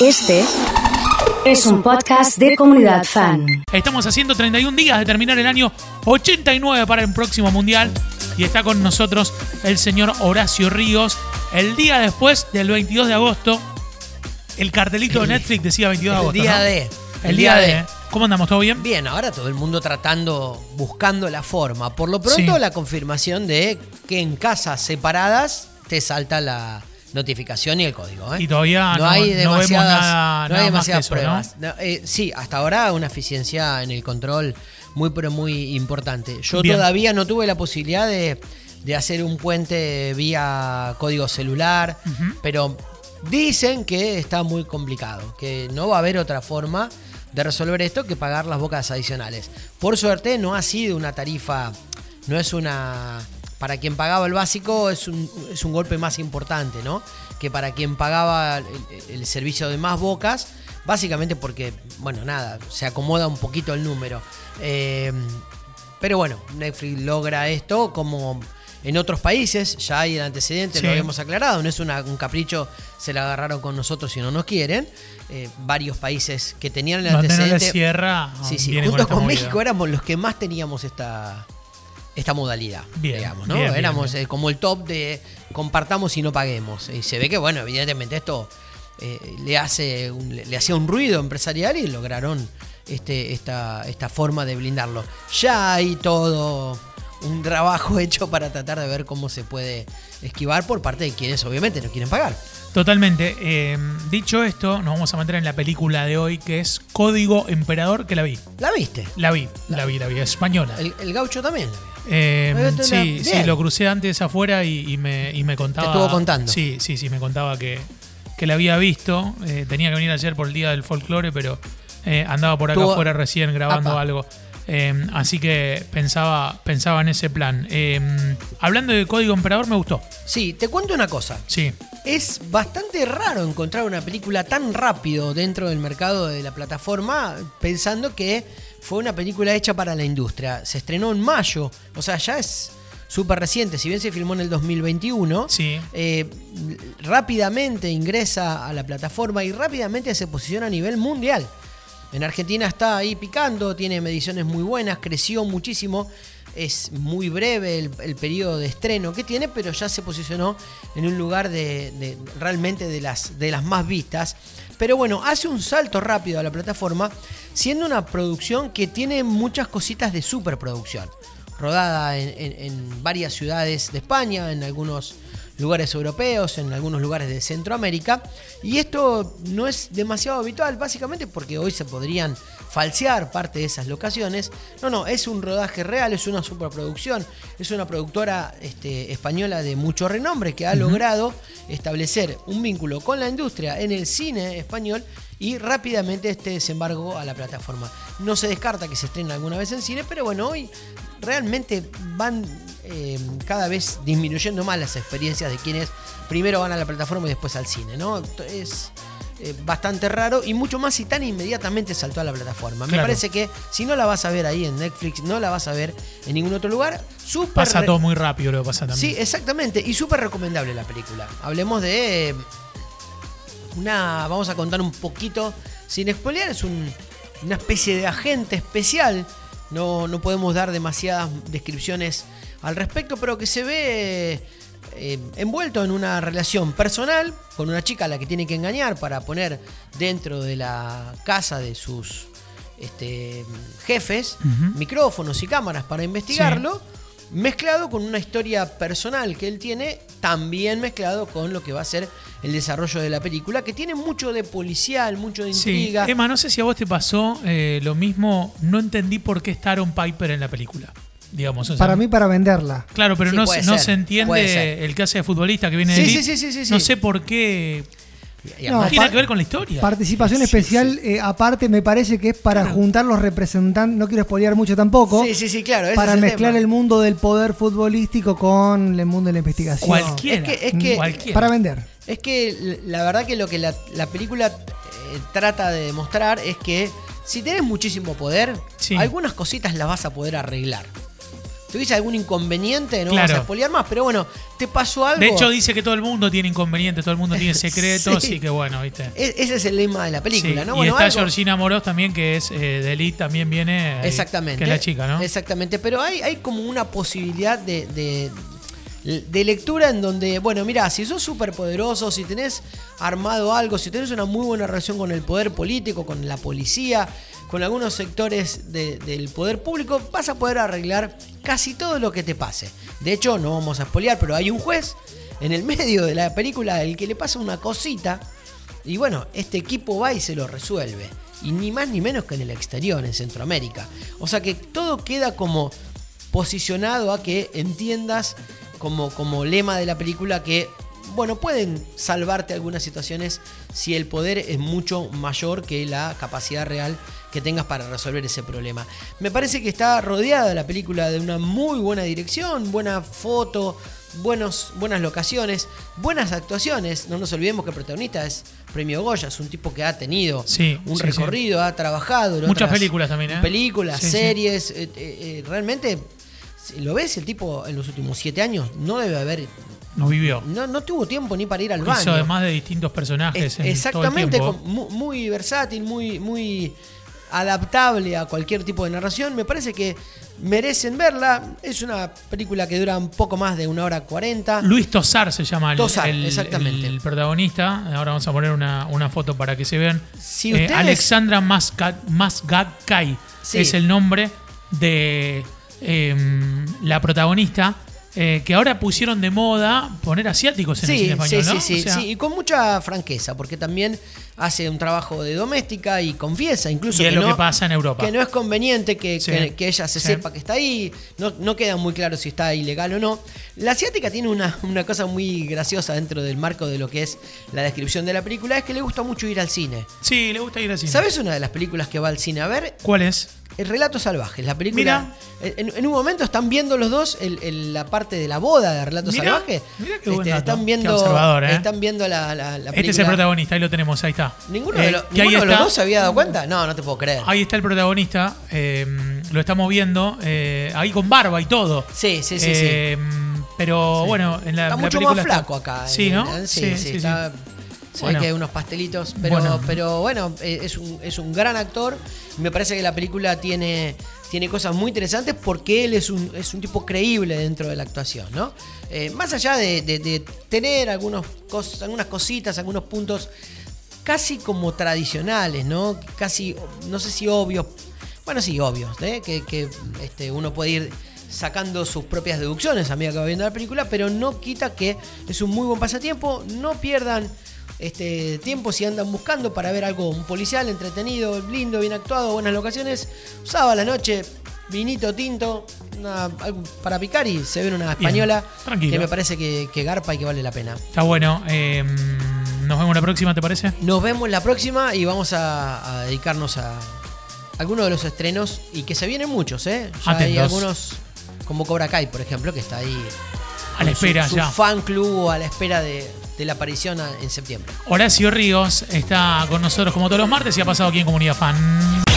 Este es un podcast de comunidad fan. Estamos haciendo 31 días de terminar el año 89 para el próximo mundial y está con nosotros el señor Horacio Ríos. El día después del 22 de agosto, el cartelito de Netflix decía 22 de El agosto. día ¿no? de. El día de. ¿Cómo andamos? ¿Todo bien? Bien, ahora todo el mundo tratando, buscando la forma. Por lo pronto, Sí. la confirmación de que en casas separadas te salta la notificación y el código. ¿eh? Y todavía no- hay no vemos demasiadas, nada- no hay demasiadas pruebas. Eh, sí, hasta ahora una eficiencia en el control muy, pero muy importante. Yo Bien. todavía no tuve la posibilidad de, de hacer un puente vía código celular, pero dicen que está muy complicado, que no va a haber otra forma de resolver esto que pagar las bocas adicionales. Por suerte no ha sido una tarifa, no es una... Para quien pagaba el básico es un, es un golpe más importante, ¿no? Que para quien pagaba el, el servicio de más bocas, básicamente porque, bueno, nada, se acomoda un poquito el número. Eh, pero bueno, Netflix logra esto como en otros países, ya hay el antecedente, Sí. lo habíamos aclarado, no es una- un capricho, se la agarraron con nosotros y no nos quieren. Eh, varios países que tenían el antecedente. cierra. Sí, sí, vienen junto con, movida. México éramos los que más teníamos esta, esta modalidad, Bien, digamos, ¿no? bien, éramos bien. eh, como el top de compartamos y no paguemos. Y se ve que, bueno, evidentemente esto eh, le hace un- le, le hacía un ruido empresarial y lograron este, esta, esta forma de blindarlo. Ya hay todo un trabajo hecho para tratar de ver cómo se puede esquivar por parte de quienes obviamente no quieren pagar. Totalmente. Eh, dicho esto, nos vamos a meter en la película de hoy que es Código Emperador, que la vi. ¿La viste? La vi, la vi, la vi. Española. El, el gaucho también la vio. Eh, sí, sí, lo crucé antes afuera y, y me, y me contaba. estuvo contando. Sí, sí, sí, me contaba que, que la había visto. Eh, tenía que venir ayer por el día del folclore, pero eh, andaba por acá afuera recién grabando Apa. algo. Así que pensaba, pensaba en ese plan. Hablando de Código Emperador, me gustó. Sí, te cuento una cosa. Sí, Es bastante raro encontrar una película tan rápido dentro del mercado de la plataforma, pensando que fue una película hecha para la industria. Se estrenó en mayo, o sea, ya es súper reciente. Si bien se filmó en el 2021, sí. eh, rápidamente ingresa a la plataforma y rápidamente se posiciona a nivel mundial. En Argentina está ahí picando, tiene mediciones muy buenas, creció muchísimo. Es muy breve el, periodo de estreno que tiene, pero ya se posicionó en un lugar de, realmente de las, de las más vistas. Pero bueno, hace un salto rápido a la plataforma, siendo una producción que tiene muchas cositas de superproducción. Rodada en- en varias ciudades de España, en algunos lugares europeos, en algunos lugares de Centroamérica. Y esto no es demasiado habitual, básicamente porque hoy se podrían falsear parte de esas locaciones. No, no, es un rodaje real, es una superproducción, es una productora este, española de mucho renombre que ha logrado establecer un vínculo con la industria en el cine español y rápidamente este desembarco a la plataforma. No se descarta que se estrene alguna vez en cine, pero bueno, hoy realmente van eh, cada vez disminuyendo más las experiencias de quienes primero van a la plataforma y después al cine, ¿no? Es eh, bastante raro y mucho más si tan inmediatamente saltó a la plataforma. Me parece que si no la vas a ver ahí en Netflix, no la vas a ver en ningún otro lugar, súper Pasa todo muy rápido lo que pasa también. Sí, exactamente. Y súper recomendable la película. Hablemos de. eh, Una. Vamos a contar un poquito. Sin spoilear, es un- una especie de agente especial. No, no podemos dar demasiadas descripciones al respecto, pero que se ve eh, envuelto en una relación personal con una chica a la que tiene que engañar para poner dentro de la casa de sus este, jefes micrófonos y cámaras para investigarlo, mezclado con una historia personal que él tiene, también mezclado con lo que va a ser el desarrollo de la película, que tiene mucho de policial, mucho de Sí, intriga. Emma, no sé si a vos te pasó eh, lo mismo. No entendí por qué está Aaron Piper en la película. Digamos, o sea, Para mí, para venderla. Claro, pero Sí, no, no se entiende el que hace de futbolista que viene Sí, de sí, Elite. sí, sí, sí, No sí. sé por qué. No, tiene que ver con la historia. Participación Sí, especial, eh, aparte, me parece que es para juntar los representantes, no quiero spoilear mucho tampoco, Sí, sí, sí, claro. para el mezclar el mundo del poder futbolístico con el mundo de la investigación. Cualquiera. Es que- es que- cualquiera. Para vender. Es que la verdad que lo que la, la película eh, trata de demostrar es que si tenés muchísimo poder, Sí. algunas cositas las vas a poder arreglar. tuviese algún inconveniente, no Claro. vamos a spoilear más, pero bueno, te pasó algo. De hecho, dice que todo el mundo tiene inconvenientes, todo el mundo tiene secretos, Sí. y que bueno, ¿viste? E- ese es el lema de la película, Sí, ¿no? y Bueno, está algo- Georgina Moros también, que es eh, de Elite, también viene. ahí, Exactamente. Que es la chica, ¿no? Exactamente, pero hay, hay como una posibilidad de, de- de lectura en donde, bueno, mira, si sos súper poderoso, si tenés armado algo, si tenés una muy buena relación con el poder político, con la policía, con algunos sectores de- del poder público, vas a poder arreglar casi todo lo que te pase. De hecho, no vamos a espolear, pero hay un juez en el medio de la película el que le pasa una cosita y bueno, este equipo va y se lo resuelve. Y ni más ni menos que en el exterior, en Centroamérica. O sea que todo queda como posicionado a que entiendas como, como lema de la película que, bueno, pueden salvarte algunas situaciones si el poder es mucho mayor que la capacidad real que tengas para resolver ese problema. Me parece que está rodeada la película de una muy buena dirección, buena foto, buenos, buenas locaciones, buenas actuaciones. No nos olvidemos que el protagonista es Premio Goya, es un tipo que ha tenido Sí, un sí, recorrido, ha trabajado. en Muchas otras películas también, ¿eh? Películas, series. eh, eh, eh, realmente, lo ves, el tipo en los últimos siete años no debe haber. No vivió. No, no tuvo tiempo ni para ir al baño. Hizo además de distintos personajes. Es- en exactamente, todo el tiempo. con- mu- muy, versátil, muy, muy adaptable a cualquier tipo de narración. Me parece que merecen verla. Es una película que dura un poco más de una hora cuarenta. Luis Tosar se llama el, Tosar, el- exactamente. el protagonista. Ahora vamos a poner una, una foto para que se vean. Si Eh, Alexandra Masga- Masgakai Sí. es el nombre de em, la protagonista. eh, que ahora pusieron de moda poner asiáticos en el cine español, sí, ¿no? sí, sí, O sea, sí, y con mucha franqueza, porque también hace un trabajo de doméstica y confiesa incluso Y es que lo no, que pasa en Europa. que no es conveniente que, Sí, que- que ella se sí. sepa que está ahí, no, no queda muy claro si está ilegal o no. La asiática tiene una, una cosa muy graciosa dentro del marco de lo que es la descripción de la película, es que le gusta mucho ir al cine. Sí, le gusta ir al cine. ¿Sabes una de las películas que va al cine a ver? ¿Cuál es? El relato salvaje, la película. En, en un momento están viendo los dos el- el- la parte de la boda de relato Mirá, salvaje. mirá qué Este, están qué viendo, observador, ¿eh? están viendo la, la, la Este es película. el protagonista, ahí lo tenemos, ahí está. ¿Ninguno, Eh, de, que ninguno de los dos se había dado cuenta? No, no te puedo creer. Ahí está el protagonista, eh, lo estamos viendo, eh, ahí con barba y todo. Sí, sí, sí, Eh, Pero Sí. bueno, en la, está la mucho película más está- flaco acá. Sí, en- ¿no? Sí, sí, está- Se Bueno. ve que hay unos pastelitos, pero Bueno. pero bueno eh, es, un, es un gran actor. Me parece que la película tiene, tiene cosas muy interesantes porque él es un, es un tipo creíble dentro de la actuación, ¿no? Eh, más allá de, de- de tener algunos cos- algunas cositas, algunos puntos casi como tradicionales, ¿no? Casi, no sé si obvios, bueno, sí, obvios, ¿eh? que, que, este, uno puede ir sacando sus propias deducciones a medida que va viendo la película, pero no quita que es un muy buen pasatiempo, no pierdan este tiempo si andan buscando para ver algo un policial entretenido, lindo, bien actuado, buenas locaciones, sábado a la noche, vinito tinto, una- algo para picar y se ve una española que me parece que, que garpa y que vale la pena. Está bueno. eh, nos vemos la próxima, ¿te parece? Nos vemos la próxima y vamos a, a dedicarnos a algunos de los estrenos y que se vienen muchos, ¿eh? Ya hay algunos, como Cobra Kai, por ejemplo, que está ahí A la con su- espera su, ya. fan club a la espera de, de la aparición en septiembre. Horacio Ríos está con nosotros como todos los martes y ha pasado aquí en Comunidad Fan.